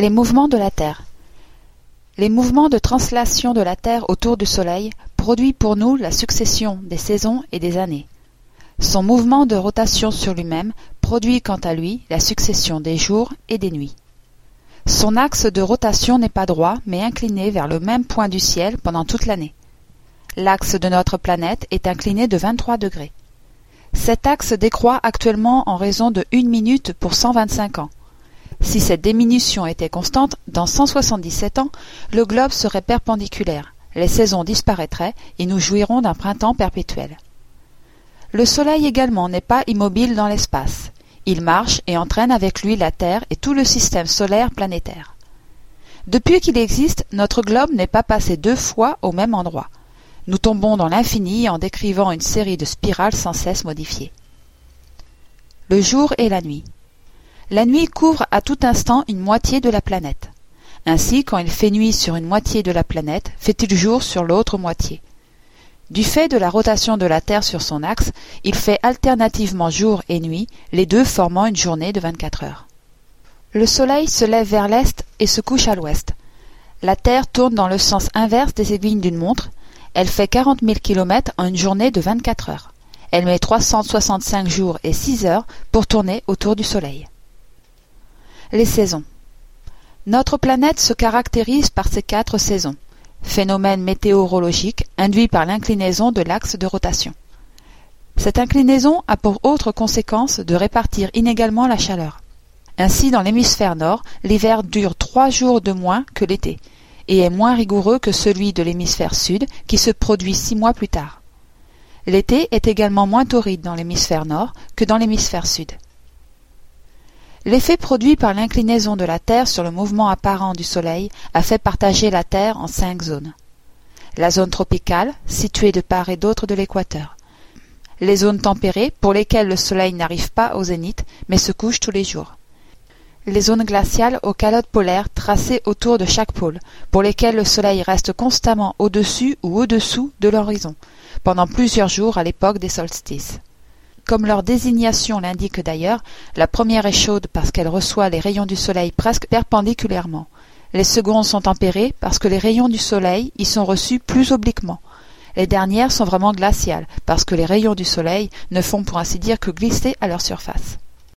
Les mouvements de la Terre Les mouvements de translation de la Terre autour du Soleil produit pour nous la succession des saisons et des années. Son mouvement de rotation sur lui-même produit quant à lui la succession des jours et des nuits. Son axe de rotation n'est pas droit, mais incliné vers le même point du ciel pendant toute l'année. L'axe de notre planète est incliné de 23 degrés. Cet axe décroît actuellement en raison de une minute pour 125 ans. Si cette diminution était constante, dans 177 ans, le globe serait perpendiculaire, les saisons disparaîtraient et nous jouirons d'un printemps perpétuel. Le Soleil également n'est pas immobile dans l'espace. Il marche et entraîne avec lui la Terre et tout le système solaire planétaire. Depuis qu'il existe, notre globe n'est pas passé deux fois au même endroit. Nous tombons dans l'infini en décrivant une série de spirales sans cesse modifiées. Le jour et la nuit. La nuit couvre à tout instant une moitié de la planète. Ainsi, quand il fait nuit sur une moitié de la planète, fait-il jour sur l'autre moitié. Du fait de la rotation de la Terre sur son axe, il fait alternativement jour et nuit, les deux formant une journée de vingt-quatre heures. Le Soleil se lève vers l'est et se couche à l'ouest. La Terre tourne dans le sens inverse des aiguilles d'une montre. Elle fait quarante mille kilomètres en une journée de vingt-quatre heures. Elle met trois cent soixante-cinq jours et six heures pour tourner autour du Soleil. Les saisons. Notre planète se caractérise par ces quatre saisons, phénomène météorologique induit par l'inclinaison de l'axe de rotation. Cette inclinaison a pour autre conséquence de répartir inégalement la chaleur. Ainsi, dans l'hémisphère nord, l'hiver dure trois jours de moins que l'été, et est moins rigoureux que celui de l'hémisphère sud, qui se produit six mois plus tard. L'été est également moins torride dans l'hémisphère nord que dans l'hémisphère sud. L'effet produit par l'inclinaison de la Terre sur le mouvement apparent du Soleil a fait partager la Terre en cinq zones. La zone tropicale, située de part et d'autre de l'équateur. Les zones tempérées, pour lesquelles le Soleil n'arrive pas au zénith, mais se couche tous les jours. Les zones glaciales aux calottes polaires tracées autour de chaque pôle, pour lesquelles le Soleil reste constamment au-dessus ou au-dessous de l'horizon, pendant plusieurs jours à l'époque des solstices. Comme leur désignation l'indique d'ailleurs, la première est chaude parce qu'elle reçoit les rayons du soleil presque perpendiculairement. Les secondes sont tempérées parce que les rayons du soleil y sont reçus plus obliquement. Les dernières sont vraiment glaciales parce que les rayons du soleil ne font pour ainsi dire que glisser à leur surface.